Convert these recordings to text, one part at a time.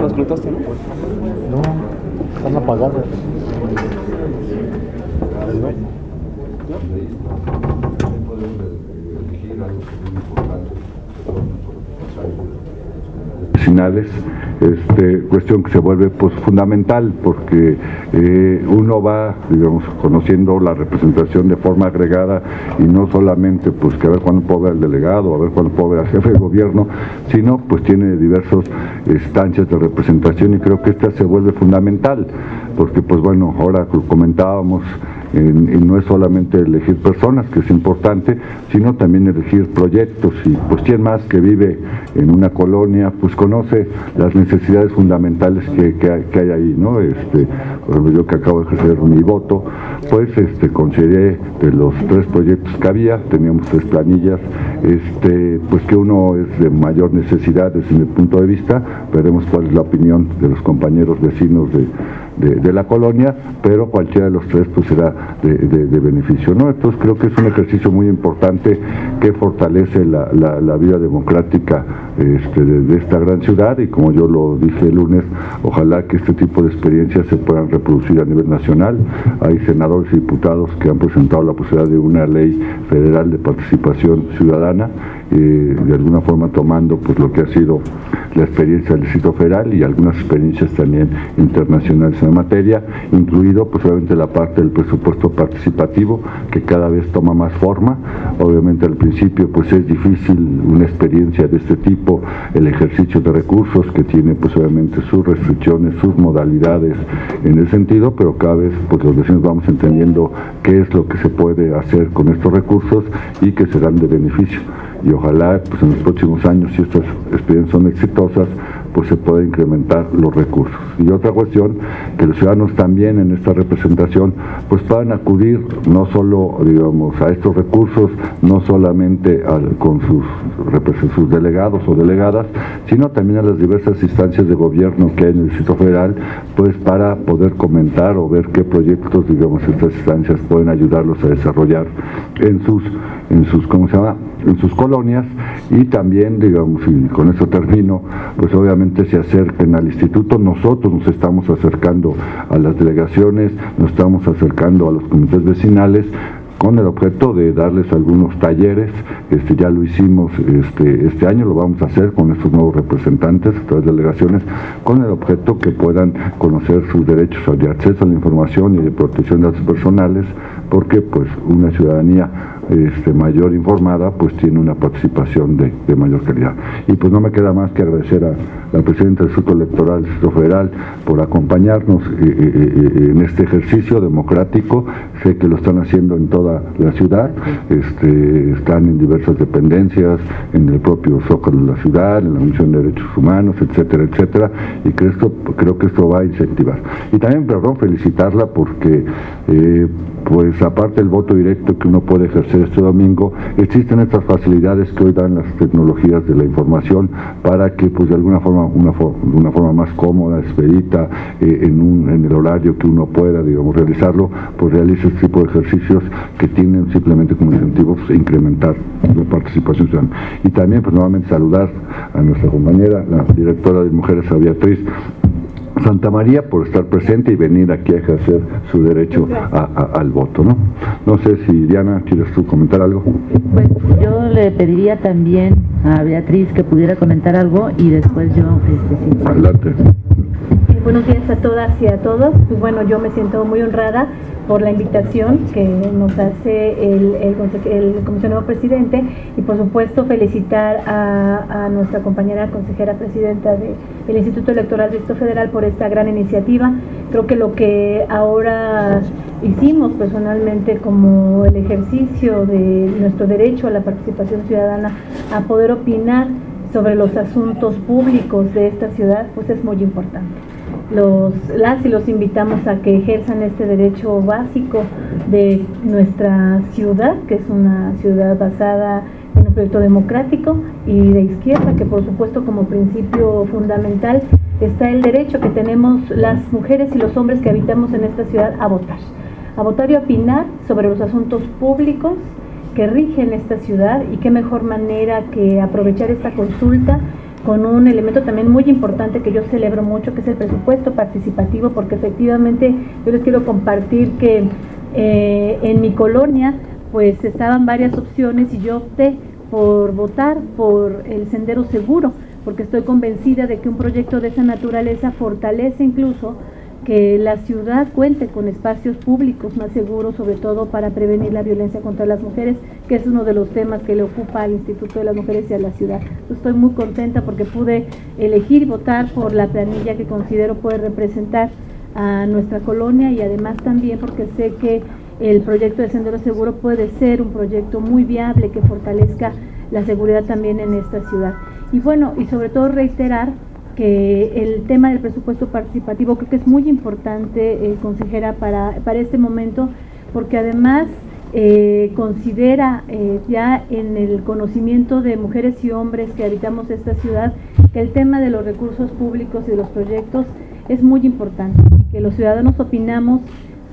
Los conectaste, ¿no? No, están apagados. Vecinales, este, cuestión que se vuelve pues fundamental porque eh, uno va, digamos, conociendo la representación de forma agregada y no solamente pues que a ver cuándo puedo ver al delegado, a ver cuándo puedo ver al jefe de gobierno, sino pues tiene diversas estancias de representación y creo que esta se vuelve fundamental porque pues bueno, ahora comentábamos no es solamente elegir personas, que es importante, sino también elegir proyectos y pues quien más que vive en una colonia, pues conoce las necesidades fundamentales que, que, hay, ahí, ¿no? Este, yo que acabo de ejercer mi voto, pues este, consideré de los tres proyectos que había, teníamos tres planillas, este, pues que uno es de mayor necesidad desde mi punto de vista, veremos cuál es la opinión de los compañeros vecinos de, de, la colonia, pero cualquiera de los tres pues será de, beneficio. ¿no? Entonces creo que es un ejercicio muy importante que fortalece la, la, vida democrática este, de, esta gran ciudad y como yo lo dije el lunes, ojalá que este tipo de experiencias se puedan reproducir a nivel nacional. Hay senadores y diputados que han presentado la posibilidad de una ley federal de participación ciudadana eh, de alguna forma tomando pues lo que ha sido la experiencia del Distrito Federal y algunas experiencias también internacionales en la materia, incluido pues obviamente la parte del presupuesto participativo que cada vez toma más forma. Obviamente al principio pues es difícil una experiencia de este tipo, el ejercicio de recursos que tiene pues obviamente sus restricciones, sus modalidades en ese sentido, pero cada vez pues los vecinos vamos entendiendo qué es lo que se puede hacer con estos recursos y que serán de beneficio y ojalá pues, en los próximos años, si estas experiencias son exitosas, pues se pueda incrementar los recursos. Y otra cuestión, que los ciudadanos también en esta representación pues puedan acudir no solo digamos a estos recursos, no solamente con sus, sus delegados o delegadas, sino también a las diversas instancias de gobierno que hay en el Distrito Federal, pues para poder comentar o ver qué proyectos digamos estas instancias pueden ayudarlos a desarrollar en sus, en sus, ¿cómo se llama? en sus colonias y también, digamos, y con eso termino, pues obviamente se acerquen al instituto. Nosotros nos estamos acercando a las delegaciones, nos estamos acercando a los comités vecinales con el objeto de darles algunos talleres, este, ya lo hicimos este, este año, lo vamos a hacer con estos nuevos representantes, estas delegaciones, con el objeto que puedan conocer sus derechos de acceso a la información y de protección de datos personales, porque pues una ciudadanía este, mayor informada, pues tiene una participación de, mayor calidad. Y pues no me queda más que agradecer a la presidenta del Instituto Electoral del Instituto Federal por acompañarnos eh, eh, eh, en este ejercicio democrático. Sé que lo están haciendo en toda la ciudad, este, están en diversas dependencias, en el propio Zócalo de la ciudad, en la Comisión de Derechos Humanos, etcétera, etcétera, y que esto, creo que esto va a incentivar. Y también, perdón, felicitarla porque, pues aparte del voto directo que uno puede ejercer este domingo, existen estas facilidades que hoy dan las tecnologías de la información para que pues de alguna forma, una, de una forma más cómoda, expedita, eh, en, un, en el horario que uno pueda, digamos, realizarlo, pues realice este tipo de ejercicios que tienen simplemente como incentivo pues, incrementar la participación ciudadana. Y también pues nuevamente saludar a nuestra compañera, la directora de Mujeres, a Beatriz, Santa María por estar presente y venir aquí a ejercer su derecho al voto. ¿no? no sé si Diana, ¿quieres tú comentar algo? Pues yo le pediría también a Beatriz que pudiera comentar algo y después yo... Este, Adelante. Buenos días a todas y a todos. Bueno, yo me siento muy honrada por la invitación que nos hace el, el, comisionado presidente y por supuesto felicitar a, nuestra compañera consejera presidenta del Instituto Electoral de Distrito Federal por esta gran iniciativa. Creo que lo que ahora hicimos personalmente como el ejercicio de nuestro derecho a la participación ciudadana a poder opinar sobre los asuntos públicos de esta ciudad, pues es muy importante los, las y los invitamos a que ejerzan este derecho básico de nuestra ciudad, que es una ciudad basada en un proyecto democrático y de izquierda, que por supuesto como principio fundamental está el derecho que tenemos las mujeres y los hombres que habitamos en esta ciudad a votar, a votar y opinar sobre los asuntos públicos que rigen esta ciudad y qué mejor manera que aprovechar esta consulta con un elemento también muy importante que yo celebro mucho, que es el presupuesto participativo, porque efectivamente yo les quiero compartir que eh, en mi colonia pues estaban varias opciones y yo opté por votar por el sendero seguro, porque estoy convencida de que un proyecto de esa naturaleza fortalece incluso que la ciudad cuente con espacios públicos más seguros, sobre todo para prevenir la violencia contra las mujeres, que es uno de los temas que le ocupa al Instituto de las Mujeres y a la ciudad. Estoy muy contenta porque pude elegir y votar por la planilla que considero puede representar a nuestra colonia y además también porque sé que el proyecto de Sendero Seguro puede ser un proyecto muy viable que fortalezca la seguridad también en esta ciudad. Y bueno, y sobre todo reiterar que el tema del presupuesto participativo creo que es muy importante, eh, consejera, para, para este momento, porque además eh, considera eh, ya en el conocimiento de mujeres y hombres que habitamos esta ciudad que el tema de los recursos públicos y los proyectos es muy importante que los ciudadanos opinamos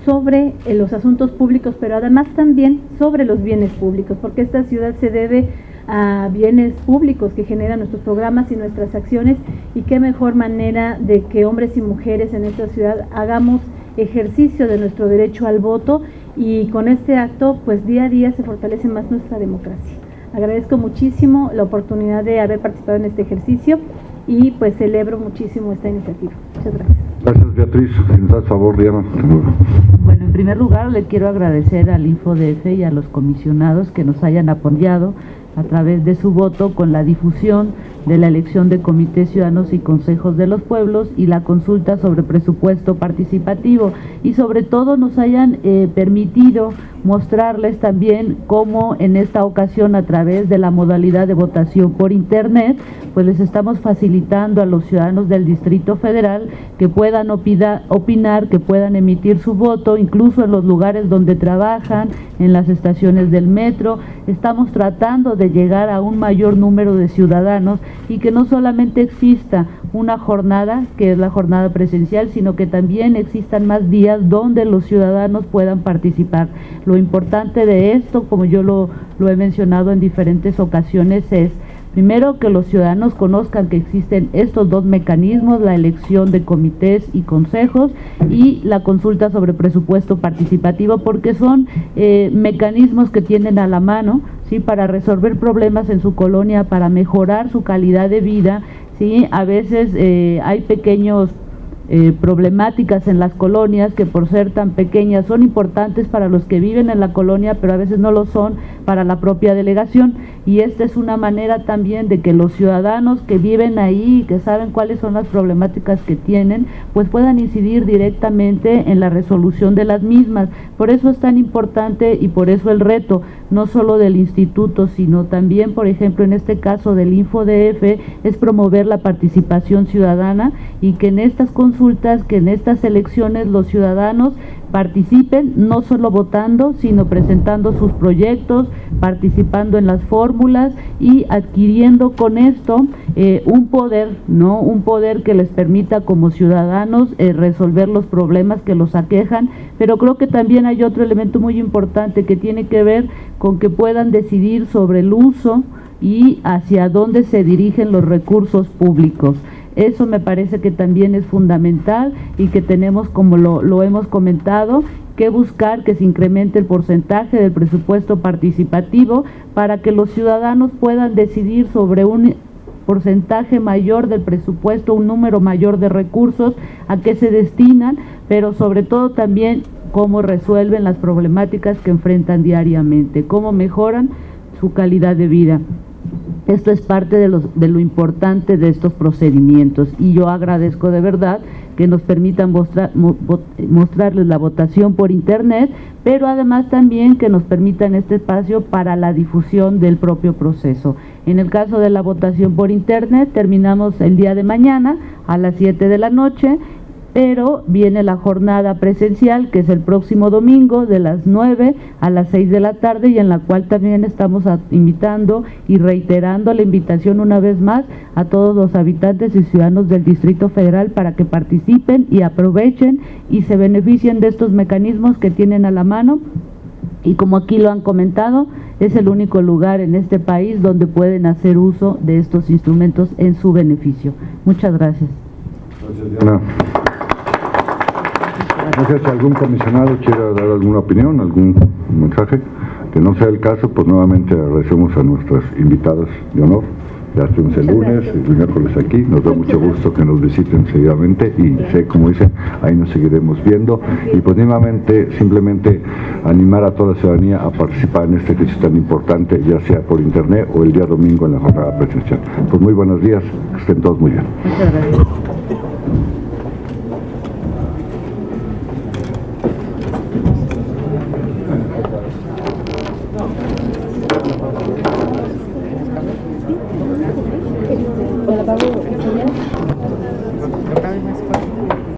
sobre los asuntos públicos, pero además también sobre los bienes públicos, porque esta ciudad se debe a bienes públicos que generan nuestros programas y nuestras acciones y qué mejor manera de que hombres y mujeres en esta ciudad hagamos ejercicio de nuestro derecho al voto y con este acto pues día a día se fortalece más nuestra democracia. Agradezco muchísimo la oportunidad de haber participado en este ejercicio y pues celebro muchísimo esta iniciativa. Muchas gracias. Gracias Beatriz, si nos das favor Diana. Bueno, en primer lugar le quiero agradecer al InfoDF y a los comisionados que nos hayan apoyado a través de su voto con la difusión de la elección de comités ciudadanos y consejos de los pueblos y la consulta sobre presupuesto participativo. Y sobre todo nos hayan eh, permitido mostrarles también cómo en esta ocasión a través de la modalidad de votación por internet pues les estamos facilitando a los ciudadanos del Distrito Federal que puedan opinar, que puedan emitir su voto incluso en los lugares donde trabajan, en las estaciones del metro. Estamos tratando de llegar a un mayor número de ciudadanos y que no solamente exista una jornada, que es la jornada presencial, sino que también existan más días donde los ciudadanos puedan participar. Lo importante de esto, como yo lo, he mencionado en diferentes ocasiones, es Primero, que los ciudadanos conozcan que existen estos dos mecanismos, la elección de comités y consejos y la consulta sobre presupuesto participativo, porque son eh, mecanismos que tienen a la mano ¿sí? para resolver problemas en su colonia, para mejorar su calidad de vida. ¿sí? A veces eh, hay pequeños eh, problemáticas en las colonias que por ser tan pequeñas son importantes para los que viven en la colonia, pero a veces no lo son para la propia delegación. Y esta es una manera también de que los ciudadanos que viven ahí, que saben cuáles son las problemáticas que tienen, pues puedan incidir directamente en la resolución de las mismas. Por eso es tan importante y por eso el reto, no solo del instituto, sino también, por ejemplo, en este caso del InfoDF, es promover la participación ciudadana y que en estas consultas que en estas elecciones los ciudadanos participen, no solo votando, sino presentando sus proyectos, participando en las fórmulas y adquiriendo con esto eh, un poder, ¿no? Un poder que les permita como ciudadanos eh, resolver los problemas que los aquejan, pero creo que también hay otro elemento muy importante que tiene que ver con que puedan decidir sobre el uso y hacia dónde se dirigen los recursos públicos. Eso me parece que también es fundamental y que tenemos, como lo, hemos comentado, que buscar que se incremente el porcentaje del presupuesto participativo para que los ciudadanos puedan decidir sobre un porcentaje mayor del presupuesto, un número mayor de recursos, a qué se destinan, pero sobre todo también cómo resuelven las problemáticas que enfrentan diariamente, cómo mejoran su calidad de vida. Esto es parte de, de, lo importante de estos procedimientos y yo agradezco de verdad que nos permitan mostrarles la votación por internet, pero además también que nos permitan este espacio para la difusión del propio proceso. En el caso de la votación por internet, terminamos el día de mañana a las 7 de la noche pero viene la jornada presencial que es el próximo domingo de las 9 a las 6 de la tarde y en la cual también estamos invitando y reiterando la invitación una vez más a todos los habitantes y ciudadanos del Distrito Federal para que participen y aprovechen y se beneficien de estos mecanismos que tienen a la mano y como aquí lo han comentado, es el único lugar en este país donde pueden hacer uso de estos instrumentos en su beneficio. Muchas gracias. No. No sé si algún comisionado quiera dar alguna opinión, algún mensaje. Que no sea el caso, pues nuevamente agradecemos a nuestras invitadas de honor. Ya estuvimos el lunes, el miércoles aquí. Nos da mucho gusto que nos visiten seguidamente y sé, como dicen, ahí nos seguiremos viendo. Y pues nuevamente, simplemente animar a toda la ciudadanía a participar en este ejercicio tan importante, ya sea por internet o el día domingo en la jornada presencial. Pues muy buenos días, que estén todos muy bien. Muchas gracias.